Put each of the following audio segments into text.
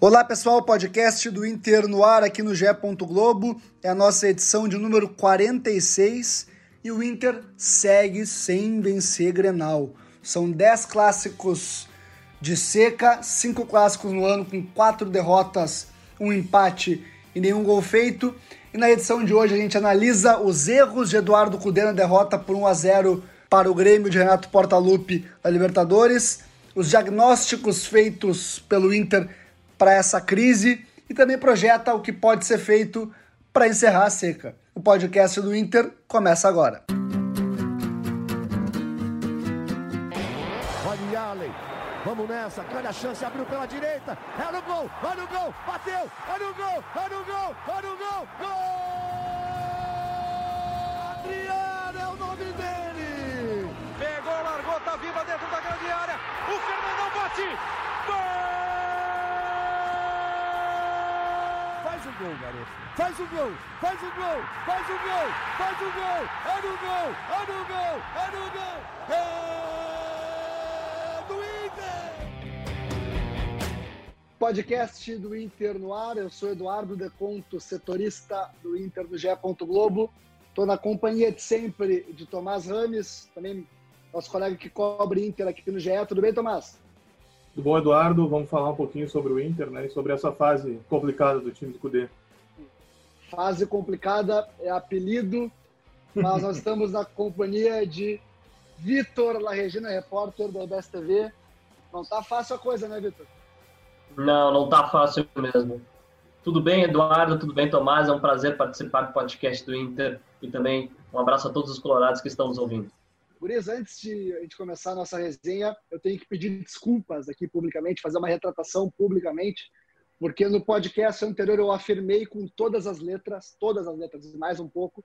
Olá pessoal, podcast do Inter no ar aqui no GE. Globo. É a nossa edição de número 46 e o Inter segue sem vencer Grenal. São 10 clássicos de seca, 5 clássicos no ano com 4 derrotas, um empate e nenhum gol feito. E na edição de hoje a gente analisa os erros de Eduardo Cudê na derrota por 1 a 0 para o Grêmio de Renato Portaluppi da Libertadores, os diagnósticos feitos pelo Inter para essa crise e também projeta o que pode ser feito para encerrar a seca. O podcast do Inter começa agora. Vamos nessa, grande a chance, abriu pela direita, é no gol, olha o gol, bateu, olha o gol, olha o gol, olha o gol, gol! Adriano é o nome dele! Pegou, largou, tá viva dentro da grande área, o Fernandão bate, gol! Faz o gol, garoto. Faz o gol, faz o gol, faz o gol, faz o gol. É no gol, é no gol, é no gol. É do Inter. Podcast do Inter no ar. Eu sou Eduardo Deconto, setorista do Inter do GE. Globo. Estou na companhia de sempre de Tomás Rames, também nosso colega que cobre Inter aqui no GE. Tudo bem, Tomás? Tudo bom, Eduardo? Vamos falar um pouquinho sobre o Inter né, e sobre essa fase complicada do time do Cudê. Fase complicada é apelido, mas nós estamos na companhia de Vitor La Regina, repórter da EBS TV. Não tá fácil a coisa, né, Vitor? Não, não tá fácil mesmo. Tudo bem, Eduardo? Tudo bem, Tomás? É um prazer participar do podcast do Inter e também um abraço a todos os colorados que estão nos ouvindo. Gurias, antes de a gente começar a nossa resenha, eu tenho que pedir desculpas aqui publicamente, fazer uma retratação publicamente, porque no podcast anterior eu afirmei com todas as letras, todas as letras, mais um pouco,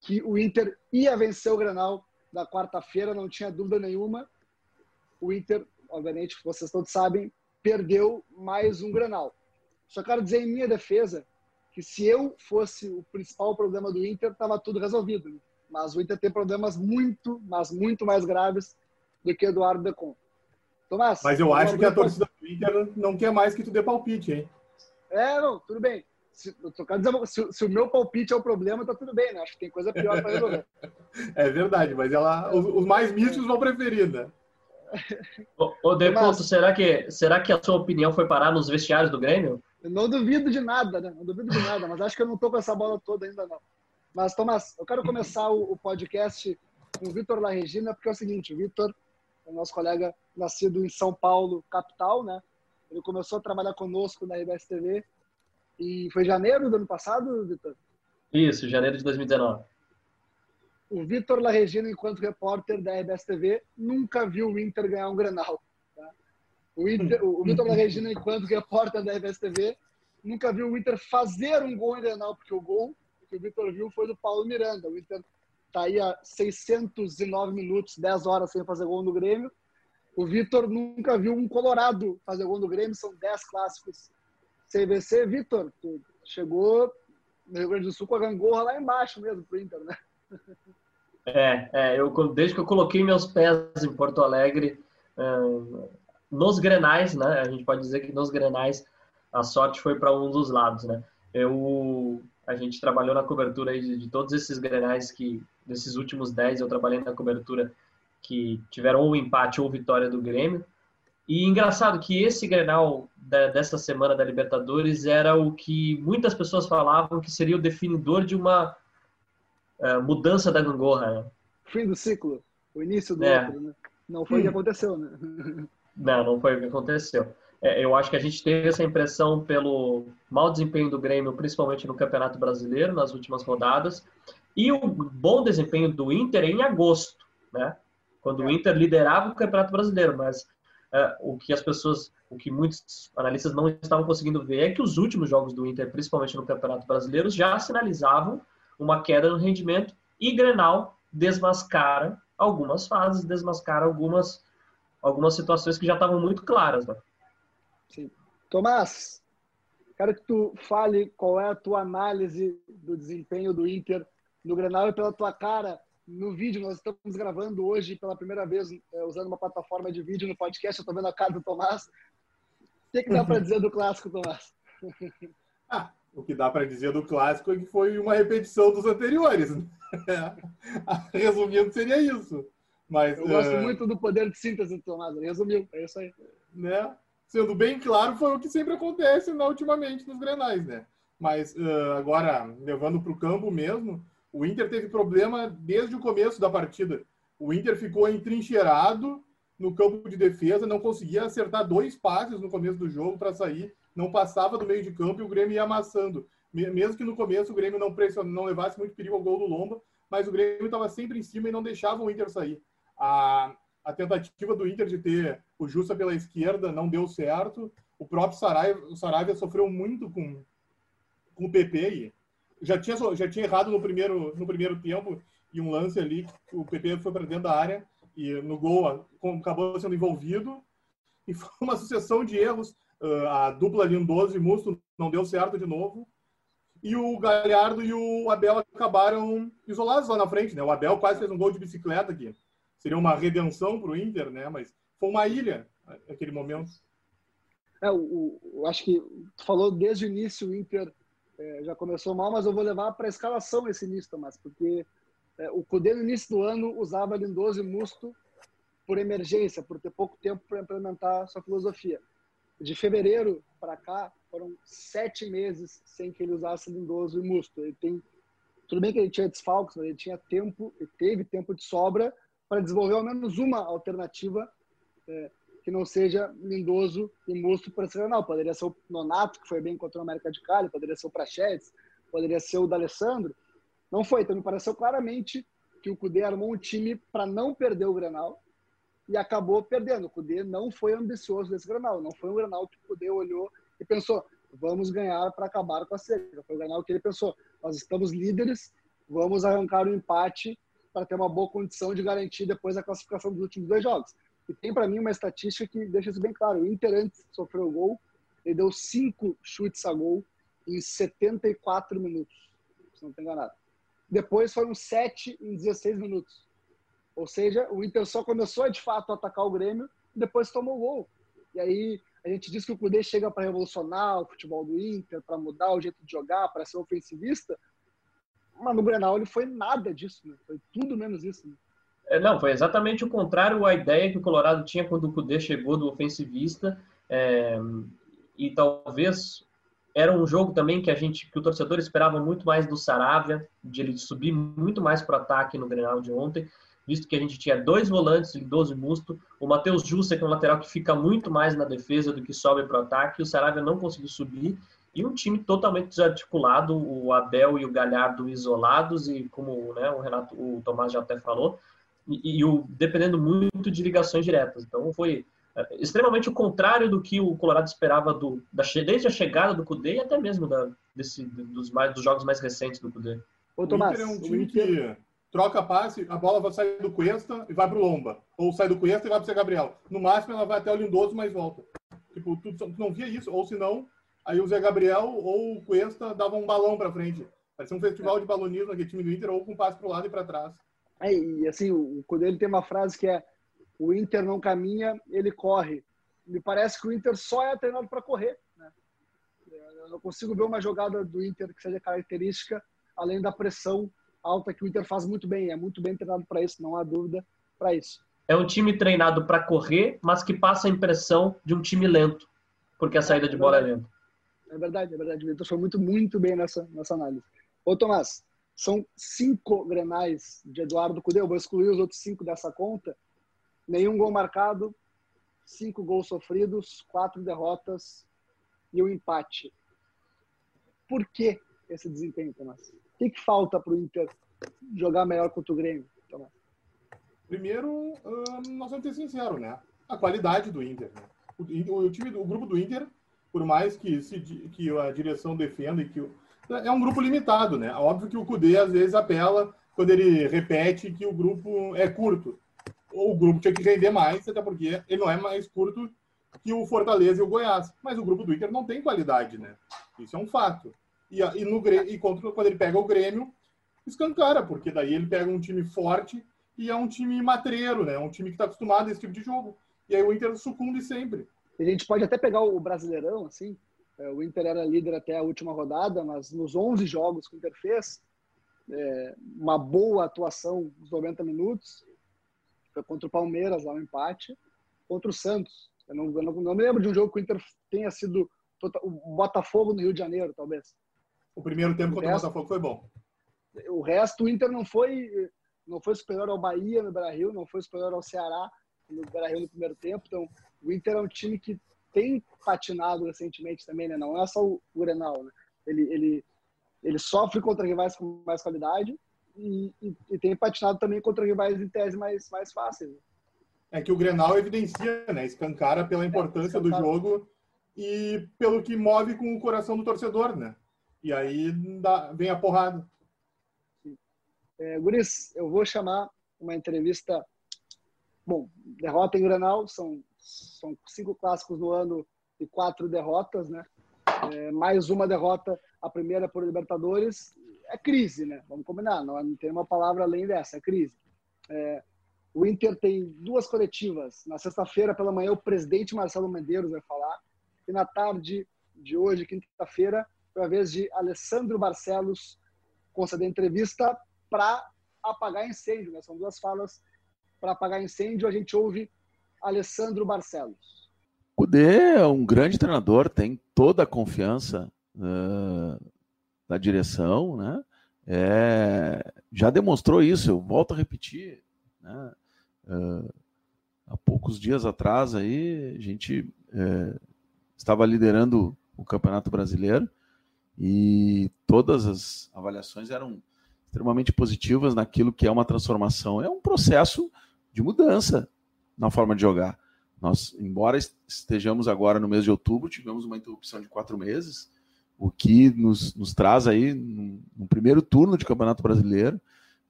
que o Inter ia vencer o Granal da quarta-feira, não tinha dúvida nenhuma. O Inter, obviamente, vocês todos sabem, perdeu mais um Granal. Só quero dizer em minha defesa que se eu fosse o principal problema do Inter, estava tudo resolvido. Mas o Inter tem problemas muito, mas muito mais graves do que Eduardo Decon. Tomás. Mas eu acho que a torcida Inter não quer mais que tu dê palpite, hein? É, não, tudo bem. Se, se, se, o meu palpite é o problema, tá tudo bem, né? Acho que tem coisa pior para resolver. é verdade, mas ela, os, os mais místicos vão preferir, né? Ô, ô Deconto, será que, será que a sua opinião foi parar nos vestiários do Grêmio? Eu não duvido de nada, né? Não duvido de nada, mas acho que eu não tô com essa bola toda ainda, não. Mas, Tomás, eu quero começar o, o podcast com o Vitor La Regina, porque é o seguinte, o Vitor é nosso colega nascido em São Paulo, capital, né? Ele começou a trabalhar conosco na RBS TV e foi janeiro do ano passado, Vitor? Isso, janeiro de 2019. O Vitor La Regina, enquanto repórter da RBS TV, nunca viu o Inter ganhar um Grenal. Tá? O, Inter, o Vitor La Regina, enquanto repórter da RBS TV, nunca viu o Inter fazer um gol em Grenal, porque o gol que o Vitor viu foi do Paulo Miranda. O Inter está aí há 609 minutos, 10 horas sem fazer gol no Grêmio. O Vitor nunca viu um Colorado fazer gol no Grêmio, são 10 clássicos CVC. Vitor, tu chegou no Rio Grande do Sul com a gangorra lá embaixo mesmo pro Inter, né? É, é eu, desde que eu coloquei meus pés em Porto Alegre, uh, nos grenais, né? A gente pode dizer que nos grenais a sorte foi para um dos lados, né? Eu a gente trabalhou na cobertura de, de, todos esses grenais que, desses últimos 10, eu trabalhei na cobertura que tiveram ou empate ou vitória do Grêmio. E engraçado que esse grenal da, dessa semana da Libertadores era o que muitas pessoas falavam que seria o definidor de uma uh, mudança da gangorra. Né? Fim do ciclo, o início do é. outro, né? Não foi o que hum. aconteceu, né? Não, não foi o que aconteceu. É, eu acho que a gente teve essa impressão pelo mau desempenho do Grêmio, principalmente no Campeonato Brasileiro, nas últimas rodadas, e o bom desempenho do Inter em agosto, né? Quando o Inter liderava o Campeonato Brasileiro, mas é, o que as pessoas, o que muitos analistas não estavam conseguindo ver é que os últimos jogos do Inter, principalmente no Campeonato Brasileiro, já sinalizavam uma queda no rendimento e Grenal desmascara algumas fases, desmascara algumas algumas situações que já estavam muito claras, né? Sim. Tomás, quero que tu fale qual é a tua análise do desempenho do Inter no Grenal e pela tua cara no vídeo. Nós estamos gravando hoje pela primeira vez é, usando uma plataforma de vídeo no podcast. Eu estou vendo a cara do Tomás. que, que dá para dizer do clássico, Tomás? ah, o que dá para dizer do clássico é que foi uma repetição dos anteriores. Né? Resumindo, seria isso. Mas, Eu gosto uh... muito do poder de síntese do Tomás. Resumiu, é isso aí. Né? Sendo bem claro, foi o que sempre acontece na, ultimamente nos Grenais, né? Mas uh, agora, levando para o campo mesmo, o Inter teve problema desde o começo da partida. O Inter ficou entrincheirado no campo de defesa, não conseguia acertar dois passes no começo do jogo para sair, não passava do meio de campo e o Grêmio ia amassando. Mesmo que no começo o Grêmio não, pression... não levasse muito perigo ao gol do Lomba, mas o Grêmio estava sempre em cima e não deixava o Inter sair. A, a tentativa do Inter de ter o Justa pela esquerda não deu certo. O próprio Saraiva, o Saraiva sofreu muito com, com o PP e já tinha, já tinha errado no primeiro, no primeiro tempo e um lance ali, o PP foi para dentro da área e no gol acabou sendo envolvido e foi uma sucessão de erros. Uh, a dupla Lindoso e Musto não deu certo de novo. E o Galhardo e o Abel acabaram isolados lá na frente, né? O Abel quase fez um gol de bicicleta aqui. Seria uma redenção para o Inter, né? Mas foi uma ilha naquele momento. É, o, o, acho que tu falou desde o início o Inter é, já começou mal, mas eu vou levar para a escalação esse início, Tomás, porque é, o Cudê no início do ano usava Lindoso e Musto por emergência, por ter pouco tempo para implementar sua filosofia. De fevereiro para cá, foram sete meses sem que ele usasse Lindoso e Musto. Ele tem, tudo bem que ele tinha desfalques, mas ele tinha tempo, ele teve tempo de sobra para desenvolver ao menos uma alternativa é, que não seja Lindoso e Musto para esse canal. Poderia ser o Nonato, que foi bem contra o América de Cali, poderia ser o Prachetes, poderia ser o D'Alessandro. Não foi, então me pareceu claramente que o Cudê armou um time para não perder o Granal e acabou perdendo. O Cudê não foi ambicioso nesse Granal, não foi um Granal que o Cudê olhou e pensou, vamos ganhar para acabar com a seca. Foi o Granal que ele pensou, nós estamos líderes, vamos arrancar o um empate para ter uma boa condição de garantir depois a classificação dos últimos dois jogos. E tem para mim uma estatística que deixa isso bem claro. O Inter antes sofreu gol, ele deu cinco chutes a gol em 74 minutos, se não estou enganado. Depois foram sete em 16 minutos. Ou seja, o Inter só começou de fato a atacar o Grêmio e depois tomou o gol. E aí a gente diz que o Cudê chega para revolucionar o futebol do Inter, para mudar o jeito de jogar, para ser ofensivista. Mas no Grenal ele foi nada disso, né? foi tudo menos isso. Né? É, não, foi exatamente o contrário a ideia que o Colorado tinha quando o Cudê chegou do ofensivista. É, e talvez era um jogo também que a gente, que o torcedor esperava muito mais do Saravia, de ele subir muito mais para o ataque no Grenal de ontem, visto que a gente tinha dois volantes, e Musto, o Matheus Jussa, que é um lateral que fica muito mais na defesa do que sobe para o ataque, o Saravia não conseguiu subir, e um time totalmente desarticulado, o Abel e o Galhardo isolados, e como né, o Renato, o Tomás já até falou, e, e o, dependendo muito de ligações diretas. Então foi é, extremamente o contrário do que o Colorado esperava do, da, desde a chegada do Cudê e até mesmo da, desse, dos, mais, dos jogos mais recentes do Cudê. O Tomás, Inter é um time que troca passe, a bola vai sair do Cuesta e vai para o Lomba. Ou sai do Cuesta e vai para o Gabriel. No máximo, ela vai até o Lindoso, mas volta. Tipo, tu, tu não via isso. Ou senão, aí o Zé Gabriel ou o Cuesta davam um balão para frente. Parecia um festival de balonismo aquele time do Inter, ou com passe para o lado e para trás. É, e assim, o Cudê ele tem uma frase que é o Inter não caminha, ele corre. Me parece que o Inter só é treinado para correr. Né? Eu não consigo ver uma jogada do Inter que seja característica, além da pressão alta que o Inter faz muito bem. É muito bem treinado para isso, não há dúvida para isso. É um time treinado para correr, mas que passa a impressão de um time lento, porque a saída de bola é lenta. É verdade, é verdade. O Inter foi muito, muito bem nessa, nessa análise. Ô, Tomás, são cinco grenais de Eduardo Cudê. Eu vou excluir os outros cinco dessa conta nenhum gol marcado, cinco gols sofridos, quatro derrotas e um empate. Por que esse desempenho, Tomás? O que, que falta para o Inter jogar melhor contra o Grêmio, Tomás? Primeiro, nós vamos ser sinceros, né? A qualidade do Inter. Né? O, o, time, o grupo do Inter, por mais que, se, que a direção defenda e que é um grupo limitado, né? Óbvio que o Cudê às vezes apela quando ele repete que o grupo é curto o grupo tinha que render mais, até porque ele não é mais curto que o Fortaleza e o Goiás. Mas o grupo do Inter não tem qualidade, né? Isso é um fato. E, e, no, e contra, quando ele pega o Grêmio, escancara, porque daí ele pega um time forte e é um time matreiro, né? Um time que está acostumado a esse tipo de jogo. E aí o Inter sucumbe sempre. A gente pode até pegar o Brasileirão, assim, é, o Inter era líder até a última rodada, mas nos 11 jogos que o Inter fez, é, uma boa atuação nos 90 minutos, foi contra o Palmeiras, lá um empate, contra o Santos. Eu não, eu não, não me lembro de um jogo que o Inter tenha sido o Botafogo no Rio de Janeiro, talvez. O primeiro tempo o contra resto, o Botafogo foi bom. O resto, o Inter não foi, não foi superior ao Bahia no Brasil, não foi superior ao Ceará no Brasil no primeiro tempo. Então, o Inter é um time que tem patinado recentemente também, né? Não é só o Grenal, né? Ele, ele, ele sofre contra rivais com mais qualidade e, e, e, tem patinado também contra rivais em tese mais, mais fáceis. É que o Grenal evidencia, né? Escancara pela é, importância é, do jogo e pelo que move com o coração do torcedor, né? E aí dá, vem a porrada. É, Guris, eu vou chamar uma entrevista. Bom, derrota em Grenal, são, são cinco clássicos no ano e quatro derrotas, né? É, mais uma derrota, a primeira por Libertadores. É crise, né? Vamos combinar, não, não tem uma palavra além dessa, é crise. É, o Inter tem duas coletivas. Na sexta-feira, pela manhã, o presidente Marcelo Medeiros vai falar. E na tarde de hoje, quinta-feira, foi a vez de Alessandro Barcelos conceder entrevista para apagar incêndio. Né? São duas falas para apagar incêndio. A gente ouve Alessandro Barcelos. Cudê é um grande treinador, tem toda a confiança uh, da direção, né? É, já demonstrou isso, eu volto a repetir. Né? Uh, há poucos dias atrás aí, a gente uh, estava liderando o Campeonato Brasileiro e todas as avaliações eram extremamente positivas naquilo que é uma transformação. É um processo de mudança na forma de jogar. Nós, embora estejamos agora no mês de outubro, tivemos uma interrupção de quatro meses, o que nos, nos traz aí no, primeiro turno de Campeonato Brasileiro,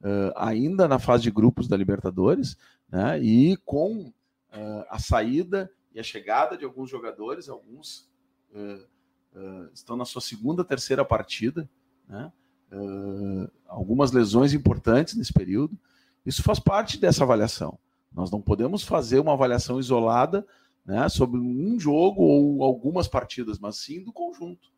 uh, ainda na fase de grupos da Libertadores, né, e com uh, a saída e a chegada de alguns jogadores, alguns uh, estão na sua segunda, terceira partida, né? Algumas lesões importantes nesse período. Isso faz parte dessa avaliação. Nós não podemos fazer uma avaliação isolada né, sobre um jogo ou algumas partidas, mas sim do conjunto.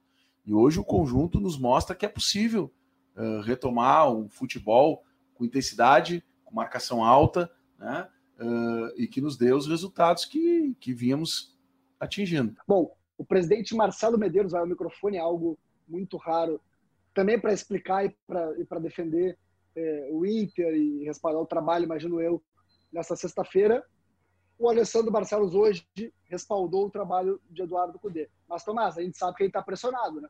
E hoje o conjunto nos mostra que é possível uh, retomar um futebol com intensidade, com marcação alta, né, uh, e que nos dê os resultados que, que vínhamos atingindo. Bom, o presidente Marcelo Medeiros vai ao microfone, é algo muito raro, também para explicar e para defender é, o Inter e respaldar o trabalho, imagino eu, nessa sexta-feira. O Alessandro Barcelos hoje respaldou o trabalho de Eduardo Cudê. Mas, Tomás, a gente sabe que ele está pressionado, né?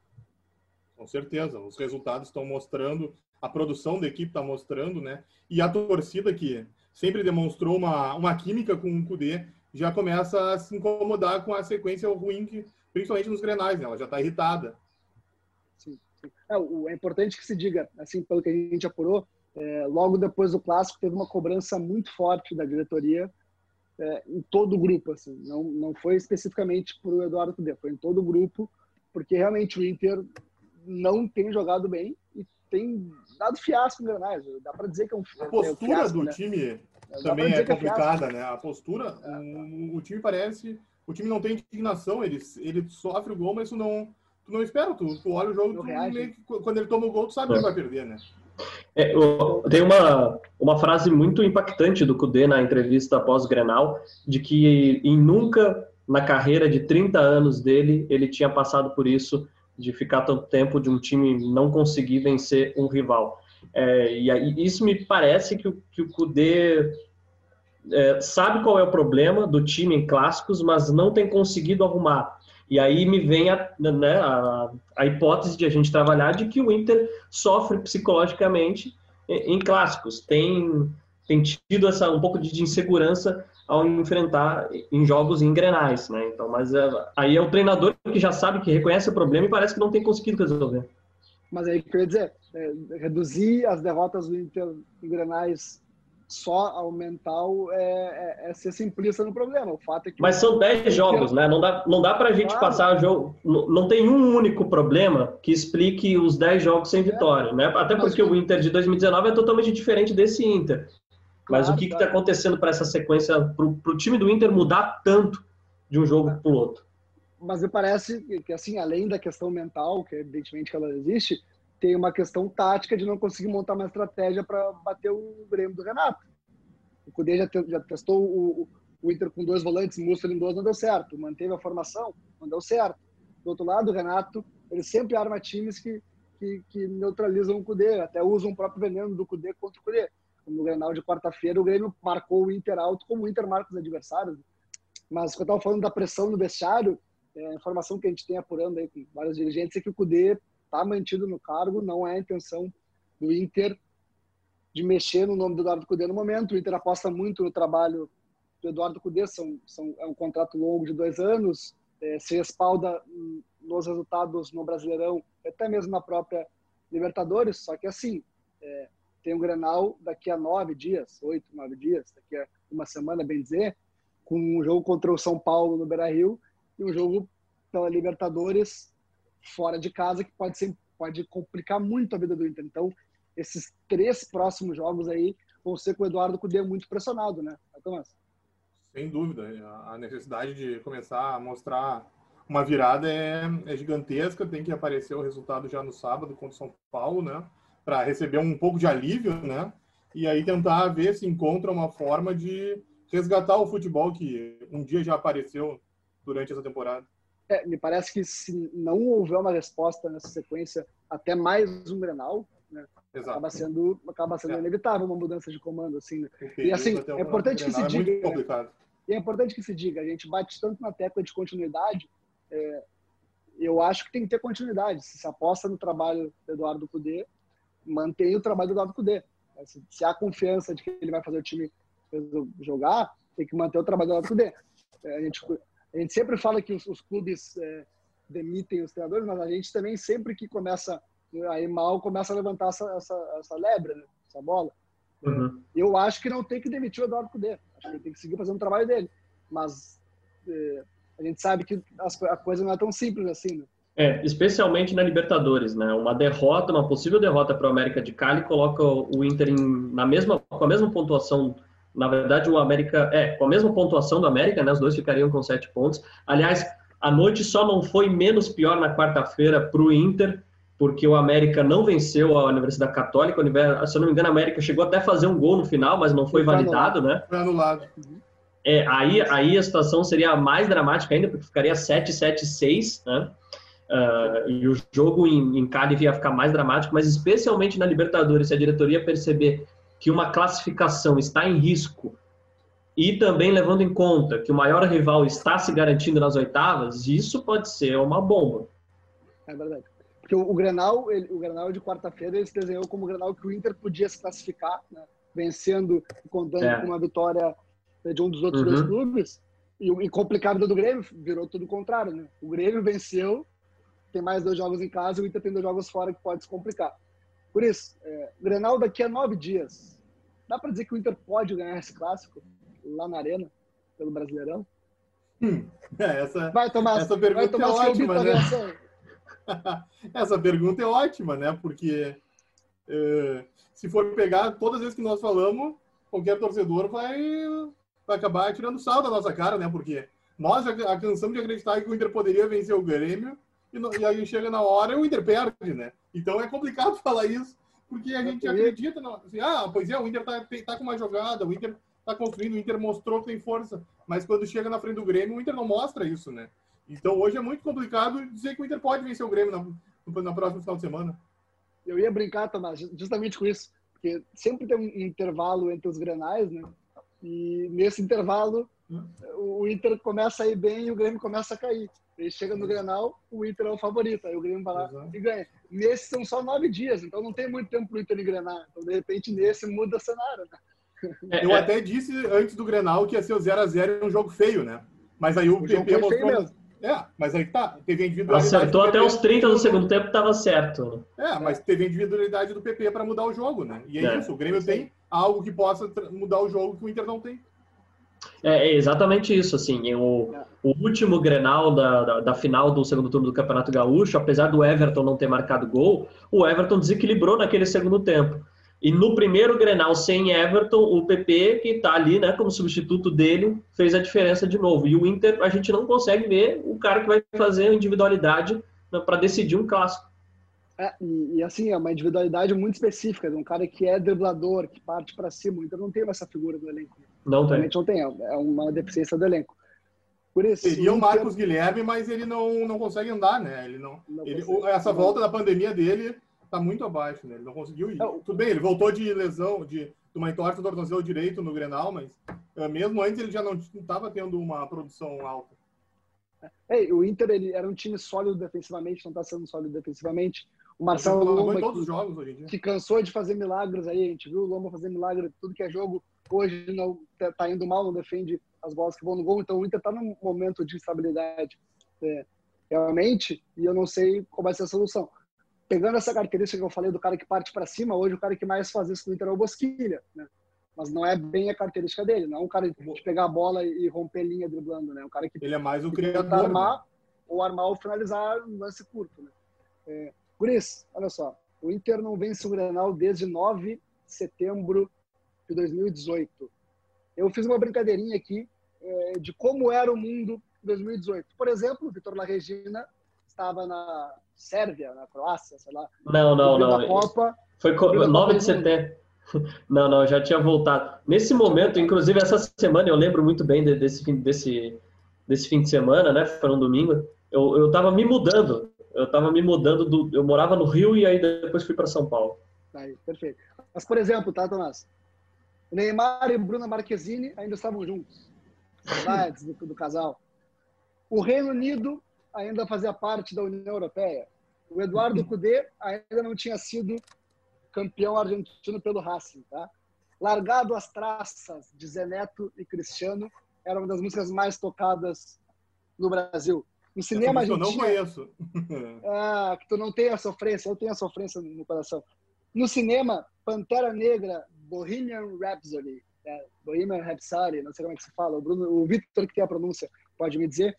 Com certeza. Os resultados estão mostrando, a produção da equipe está mostrando, né? E a torcida que sempre demonstrou uma, uma química com o Cudê já começa a se incomodar com a sequência ruim, que, principalmente nos grenais, né? Ela já está irritada. Sim, sim. É, o, é, importante que se diga, assim, pelo que a gente apurou, é, logo depois do clássico teve uma cobrança muito forte da diretoria é, em todo o grupo, assim. Não, não foi especificamente para o Eduardo Cudê, foi em todo o grupo, porque realmente o Inter não tem jogado bem e tem dado fiasco no Granais. Dá para dizer que é um, a postura é um fiasco, do né? time também é, é complicada, né? A postura, é. o, o, time parece, o time não tem indignação, ele, ele sofre o gol, mas tu não, tu não espera, tu, tu olha o jogo, tu, quando ele toma o gol, tu sabe que ele vai perder, né? É, tem uma, uma frase muito impactante do Cudê na entrevista após Grenal, de que em nunca na carreira de 30 anos dele ele tinha passado por isso, de ficar tanto tempo de um time não conseguir vencer um rival. É, e aí, isso me parece que, que o Cudê é, sabe qual é o problema do time em clássicos, mas não tem conseguido arrumar. E aí me vem a, né, a, a, hipótese de a gente trabalhar de que o Inter sofre psicologicamente em, em clássicos. Tem, tem tido essa, um pouco de insegurança ao enfrentar em jogos engrenais, né? Então, mas é, aí é o treinador que já sabe que reconhece o problema e parece que não tem conseguido resolver. Mas aí, quer dizer, é, reduzir as derrotas do Inter em Grenais só ao mental é, é, é, ser simplista no problema. O fato é que. Mas são 10 jogos, né? Não dá, não dá pra gente claro. passar jogo. Não, não tem um único problema que explique os 10 jogos sem é. vitória, né? Até porque o Inter de 2019 é totalmente diferente desse Inter. Mas claro, o que está acontecendo para essa sequência, para o time do Inter mudar tanto de um jogo para o outro. Mas me parece que, assim, além da questão mental, que evidentemente ela existe, tem uma questão tática de não conseguir montar uma estratégia para bater o Grêmio do Renato. O Cudê já, te, já testou o, o, Inter com dois volantes, Musso em dois, não deu certo. Manteve a formação, não deu certo. Do outro lado, o Renato, ele sempre arma times que, que, que neutralizam o Cudê, até usam o próprio veneno do Cudê contra o Cudê. No Grenal de quarta-feira, o Grêmio marcou o Inter alto como o Inter marca os adversários. Mas quando eu estava falando da pressão no vestiário, é, a informação que a gente tem apurando aí com vários dirigentes é que o Cudê está mantido no cargo, não é a intenção do Inter de mexer no nome do Eduardo Cudê no momento. O Inter aposta muito no trabalho do Eduardo Cudê, são, são, é um contrato longo de dois anos, é, se respalda nos resultados no Brasileirão, até mesmo na própria Libertadores, só que assim, é, tem um Grenal daqui a nove dias, oito, nove dias, daqui a uma semana, bem dizer, com um jogo contra o São Paulo no Beira-Rio e um jogo pela Libertadores fora de casa que pode ser pode complicar muito a vida do Inter. Então, esses três próximos jogos aí vão ser com o Eduardo Cudê muito pressionado, né, Thomas? Sem dúvida. A necessidade de começar a mostrar uma virada é, é gigantesca. Tem que aparecer o resultado já no sábado contra o São Paulo, né? Para receber um pouco de alívio, né? E aí tentar ver se encontra uma forma de resgatar o futebol que um dia já apareceu durante essa temporada. É, me parece que se não houver uma resposta nessa sequência até mais um Grenal, né, acaba sendo, acaba sendo é. inevitável uma mudança de comando. Assim, né? E assim, é importante que se é diga. Né? E é importante que se diga, a gente bate tanto na tecla de continuidade, é, eu acho que tem que ter continuidade. Se se aposta no trabalho do Eduardo Cudê, mantém o trabalho do Eduardo Cudê. Se, se há confiança de que ele vai fazer o time jogar, tem que manter o trabalho do Eduardo Cudê. É, a gente a gente sempre fala que os, os clubes é, demitem os treinadores, mas a gente também, sempre que começa aí mal, começa a levantar essa, essa, essa lebre, né? essa bola. Uhum. Eu acho que não tem que demitir o Eduardo Cudê. Acho que ele tem que seguir fazendo o trabalho dele. Mas é, a gente sabe que as, a coisa não é tão simples assim, né? É, especialmente na Libertadores, né? Uma derrota, uma possível derrota para o América de Cali coloca o Inter em, na mesma, com a mesma pontuação na verdade, o América, é, com a mesma pontuação do América, né? Os dois ficariam com sete pontos. Aliás, a noite só não foi menos pior na quarta-feira para o Inter, porque o América não venceu a Universidade Católica. Se eu não me engano, a América chegou até a fazer um gol no final, mas não foi, foi validado, né? Foi anulado. É, aí, aí a situação seria mais dramática ainda, porque ficaria 7-7-6, né? Uh, e o jogo em, em Cali ia ficar mais dramático, mas especialmente na Libertadores, se a diretoria perceber que uma classificação está em risco e também levando em conta que o maior rival está se garantindo nas oitavas, isso pode ser uma bomba. É verdade. Porque o, o Grenal, ele, o Grenal de quarta-feira, ele se desenhou como o Grenal que o Inter podia se classificar, né? vencendo e contando é. com uma vitória de um dos outros uhum. dois clubes. E, e complicado do Grêmio, virou tudo o contrário, né? O Grêmio venceu, tem mais dois jogos em casa, e o Inter tem dois jogos fora que pode se complicar. Por isso, é, Grenal daqui a nove dias. Dá para dizer que o Inter pode ganhar esse clássico lá na Arena, pelo Brasileirão? Hum, é, essa, vai tomar, essa pergunta vai é ótima, né? essa pergunta é ótima, né? Porque é, se for pegar todas as vezes que nós falamos, qualquer torcedor vai, vai acabar tirando sal da nossa cara, né? Porque nós já cansamos de acreditar que o Inter poderia vencer o Grêmio e, e aí chega na hora e o Inter perde, né? Então é complicado falar isso, porque a gente acredita, no, assim, ah, pois é, o Inter tá, tá com uma jogada, o Inter tá construindo, o Inter mostrou que tem força, mas quando chega na frente do Grêmio, o Inter não mostra isso, né? Então hoje é muito complicado dizer que o Inter pode vencer o Grêmio na, na próxima final de semana. Eu ia brincar, Tomás, justamente com isso, porque sempre tem um intervalo entre os granais, né? E nesse intervalo. O Inter começa a ir bem e o Grêmio começa a cair. Ele chega no Grenal, o Inter é o favorito. Aí o Grêmio vai lá Exato. e ganha. Nesses são só nove dias, então não tem muito tempo para o Inter engrenar. Então, de repente, nesse muda o cenário. Né? Eu até disse antes do Grenal que ia ser o 0x0 um jogo feio, né? Mas aí o, o PP mostrou. É, mas aí tá, teve a individualidade. Acertou até os 30 do segundo tempo, estava certo. É, mas teve a individualidade do PP para mudar o jogo, né? E é, é. isso, o Grêmio tem algo que possa mudar o jogo que o Inter não tem. É, é exatamente isso, assim, o, o último Grenal da, da, da, final do segundo turno do Campeonato Gaúcho, apesar do Everton não ter marcado gol, o Everton desequilibrou naquele segundo tempo. E no primeiro Grenal sem Everton, o PP, que está ali né, como substituto dele, fez a diferença de novo. E o Inter, a gente não consegue ver o cara que vai fazer a individualidade né, para decidir um clássico. É, e, e, assim, é uma individualidade muito específica, de um cara que é driblador, que parte para cima. Então não tem essa figura do elenco. Não tem. Realmente não tem, é uma deficiência do elenco. Por isso, Seria o Marcos Inter... Guilherme, mas ele não, não consegue andar, né? Ele não, não ele, essa volta da pandemia dele tá muito abaixo, né? Ele não conseguiu ir. Não. Tudo bem, ele voltou de lesão, de, de uma entorse do tornozelo direito no Grenal, mas uh, mesmo antes ele já não estava tendo uma produção alta. É, o Inter ele era um time sólido defensivamente, não está sendo sólido defensivamente. O Marcelo Lomba, que, que, cansou de fazer milagres aí, a gente viu o Lomba fazer milagre tudo que é jogo. Hoje não tá, tá indo mal, não defende as bolas que vão no gol. Então o Inter está num momento de instabilidade é, realmente, e eu não sei qual vai ser a solução. Pegando essa característica que eu falei do cara que parte para cima, hoje o cara que mais faz isso no Inter é o Bosquilha, né? Mas não é bem a característica dele, não é um cara de pegar a bola e romper linha driblando, né? Um cara que ele é mais o criador, armar né? ou armar ou finalizar um lance curto, né? É, Guris, olha só, o Inter não vence o Grenal desde 9 de setembro de 2018. Eu fiz uma brincadeirinha aqui é, de como era o mundo em 2018. Por exemplo, o Vitor La Regina estava na Sérvia, na Croácia, sei lá. Não, não, não. Copa, Foi 9 de setembro. Não, não, já tinha voltado. Nesse momento, inclusive essa semana, eu lembro muito bem desse fim, desse, desse fim de semana, né? Foi um domingo. Eu, eu tava me mudando eu estava me mudando do. Eu morava no Rio e aí depois fui para São Paulo. Aí, perfeito. Mas, por exemplo, tá, Tomás? Neymar e Bruna Marquezine ainda estavam juntos. Saudades do, do casal. O Reino Unido ainda fazia parte da União Europeia. O Eduardo Cudê ainda não tinha sido campeão argentino pelo Racing, tá? Largado as traças de Zé Neto e Cristiano era uma das músicas mais tocadas no Brasil. No cinema a gente. Eu não conheço. ah, que tu não tem a sofrência, eu tenho a sofrência no coração. No cinema, Pantera Negra, Bohemian Rhapsody. É, Bohemian Rhapsody, não sei como é que se fala. O, Bruno, o Victor, que tem a pronúncia, pode me dizer.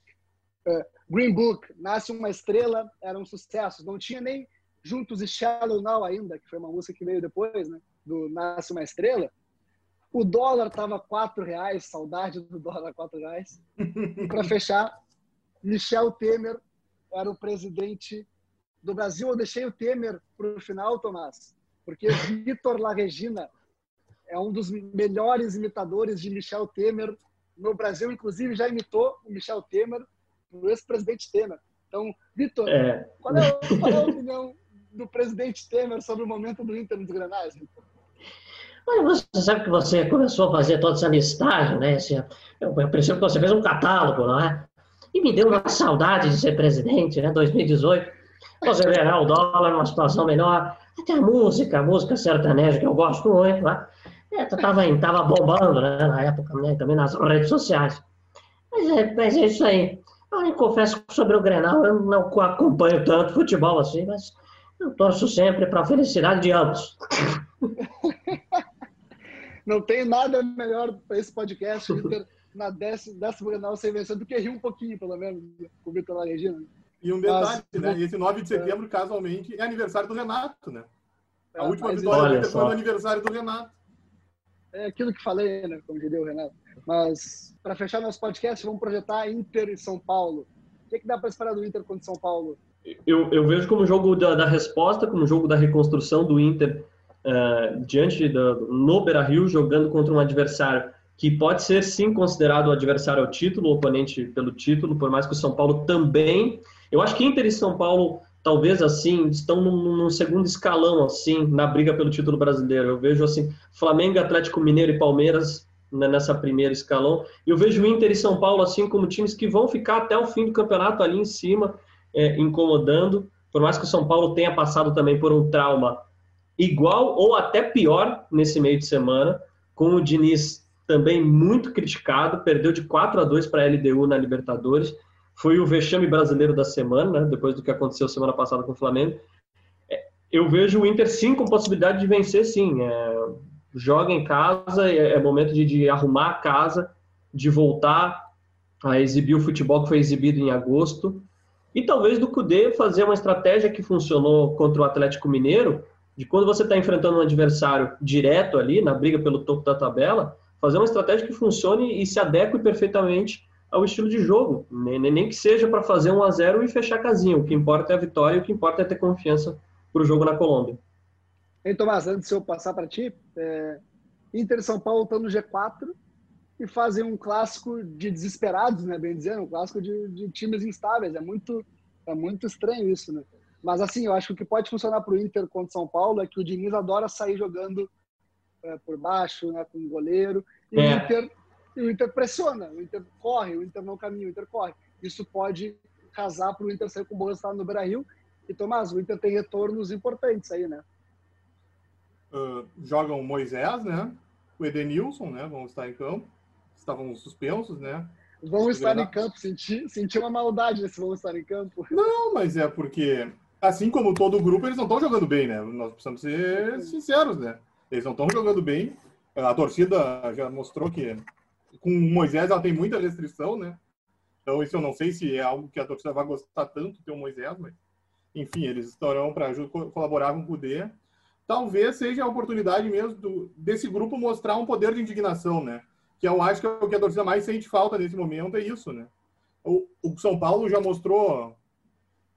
Uh, Green Book, Nasce uma Estrela, era um sucesso. Não tinha nem Juntos e Shallow Now ainda, que foi uma música que veio depois, né? Do Nasce uma Estrela. O dólar estava quatro reais, saudade do dólar quatro reais. E para fechar, Michel Temer era o presidente do Brasil. Eu deixei o Temer para o final, Tomás, porque Vitor La Regina é um dos melhores imitadores de Michel Temer no Brasil. Inclusive, já imitou o Michel Temer, o ex-presidente Temer. Então, Vitor, é. qual, é, qual, é, a opinião do presidente Temer sobre o momento do Inter nos Granais, Olha, você sabe que você começou a fazer toda essa listagem, né? Eu, eu percebo que você fez um catálogo, não é? E me deu uma saudade de ser presidente, né? 2018. Você vê né, o dólar numa situação melhor. Até a música, a música sertaneja, que eu gosto muito, né? É, tava, tava bombando, né? Na época, né? também nas redes sociais. Mas é, mas é isso aí. Eu confesso que sobre o Grenal eu não acompanho tanto futebol assim, mas eu torço sempre para a felicidade de ambos. Não tem nada melhor para esse podcast, Inter na décima, décima Grenal sem vencer do que rir um pouquinho, pelo menos, com o Vitor Regina. E um detalhe, Mas, né? Esse 9 de setembro, é. casualmente, é aniversário do Renato, né? A é, última vitória foi no aniversário do Renato. É aquilo que falei, né? Como diria o Renato. Mas, para fechar nosso podcast, vamos projetar Inter e São Paulo. O que, que dá para esperar do Inter contra São Paulo? Eu, eu vejo como jogo da, da resposta, como jogo da reconstrução do Inter uh, diante do, no Beira-Rio, jogando contra um adversário que pode ser sim considerado o adversário ao título, o oponente pelo título, por mais que o São Paulo também. Eu acho que Inter e São Paulo, talvez assim, estão num, num, segundo escalão, assim, na briga pelo título brasileiro. Eu vejo assim, Flamengo, Atlético Mineiro e Palmeiras né, nessa primeira escalão. Eu vejo Inter e São Paulo, assim, como times que vão ficar até o fim do campeonato ali em cima, é, incomodando. Por mais que o São Paulo tenha passado também por um trauma igual ou até pior nesse meio de semana, com o Diniz também muito criticado, perdeu de 4 a 2 para a LDU na Libertadores. Foi o vexame brasileiro da semana, né, depois do que aconteceu semana passada com o Flamengo. É, eu vejo o Inter sim com possibilidade de vencer, sim. É, joga em casa, é, é momento de, de, arrumar a casa, de voltar a exibir o futebol que foi exibido em agosto. E talvez do Cudê fazer uma estratégia que funcionou contra o Atlético Mineiro, de quando você está enfrentando um adversário direto ali, na briga pelo topo da tabela, fazer uma estratégia que funcione e se adeque perfeitamente ao estilo de jogo. Nem, nem que seja para fazer um a 0 e fechar a casinha. O que importa é a vitória e o que importa é ter confiança para o jogo na Colômbia. Ei, Tomás, antes de eu passar para ti, é... Inter e São Paulo estão no G4 e fazem um clássico de desesperados, né? Bem dizendo, um clássico de, de times instáveis. É muito, é muito estranho isso, né? Mas assim, eu acho que o que pode funcionar para o Inter contra São Paulo é que o Diniz adora sair jogando é, por baixo, né, com o goleiro, e, é. o Inter, e o Inter pressiona, o Inter corre, o Inter não caminha, o Inter corre. Isso pode casar para o Inter sair com um bom resultado no Brasil. E Tomás, o Inter tem retornos importantes aí, né? Uh, jogam Moisés, né? O Edenilson, né? Vão estar em campo. Estavam suspensos, né? Vão estar em campo. Senti, senti uma maldade nesse vão estar em campo. Não, mas é porque, assim como todo o grupo, eles não estão jogando bem, né? Nós precisamos ser sinceros, né? Eles não estão jogando bem. A torcida já mostrou que com Moisés ela tem muita restrição, né? Então isso eu não sei se é algo que a torcida vai gostar tanto ter o Moisés, mas enfim, eles estarão para colaborar com o Cudê. Talvez seja a oportunidade mesmo do, desse grupo mostrar um poder de indignação, né? Que eu acho que é o que a torcida mais sente falta nesse momento, é isso, né? O, o São Paulo já mostrou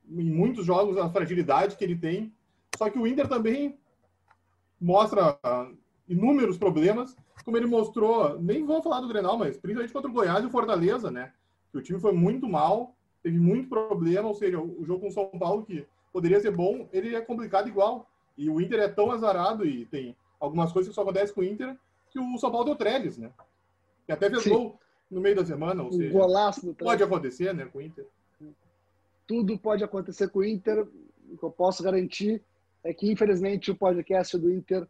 em muitos jogos a fragilidade que ele tem, só que o Inter também mostra inúmeros problemas, como ele mostrou, nem vou falar do Grenal, mas principalmente contra o Goiás e o Fortaleza, né? Que o time foi muito mal, teve muito problema, ou seja, o jogo com o São Paulo, que poderia ser bom, ele é complicado igual. E o Inter é tão azarado e tem algumas coisas que só acontecem com o Inter, que o São Paulo deu treles, né? E até fez gol no meio da semana, ou seja, golaço pode acontecer, né, com o Inter. Tudo pode acontecer com o Inter, o que eu posso garantir é que, infelizmente, o podcast do Inter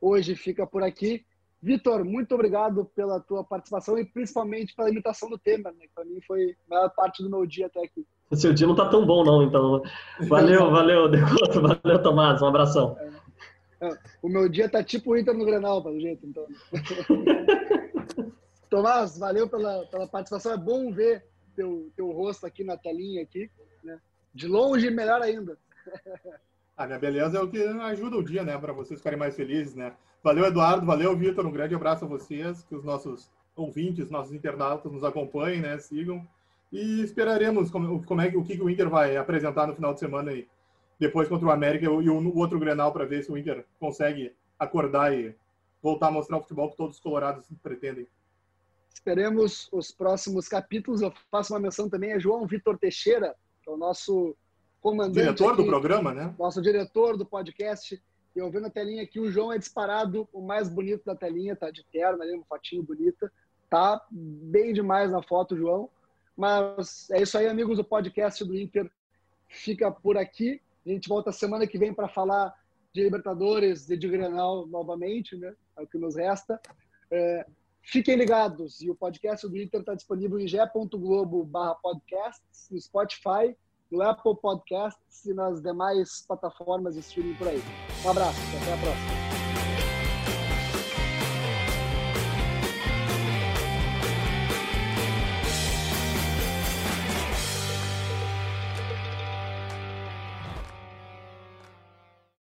hoje fica por aqui. Vitor, muito obrigado pela tua participação e principalmente pela imitação do tema, né? Para mim foi a maior parte do meu dia até aqui. O seu dia não tá tão bom não, então. Valeu, valeu, Decoto, valeu, Tomás, um abração. É, é, o meu dia tá tipo o Inter no Grenal, pelo jeito, então. Tomás, valeu pela, pela participação, é bom ver teu, teu rosto aqui na telinha aqui, né? De longe, melhor ainda. A minha beleza é o que ajuda o dia, né? Para vocês ficarem mais felizes, né? Valeu, Eduardo. Valeu, Vitor. Um grande abraço a vocês. Que os nossos ouvintes, nossos internautas nos acompanhem, né? Sigam. E esperaremos como, como é, o que o Inter vai apresentar no final de semana aí. Depois contra o América e o, o outro Grenal para ver se o Inter consegue acordar e voltar a mostrar o futebol que todos os colorados pretendem. Esperemos os próximos capítulos. Eu faço uma menção também a João Vitor Teixeira, que é o nosso comandante. Diretor aqui, do programa, né? Nosso diretor do podcast. E eu vendo a telinha aqui, o João é disparado o mais bonito da telinha, tá de terno ali, uma fotinho bonita. Tá bem demais na foto, João. Mas é isso aí, amigos. O podcast do Inter fica por aqui. A gente volta semana que vem para falar de Libertadores e de Grenal novamente, né? É o que nos resta. É, fiquem ligados. E o podcast do Inter está disponível em ge.globo podcasts, no Spotify no Apple Podcasts e nas demais plataformas de streaming por aí. Um abraço, até a próxima.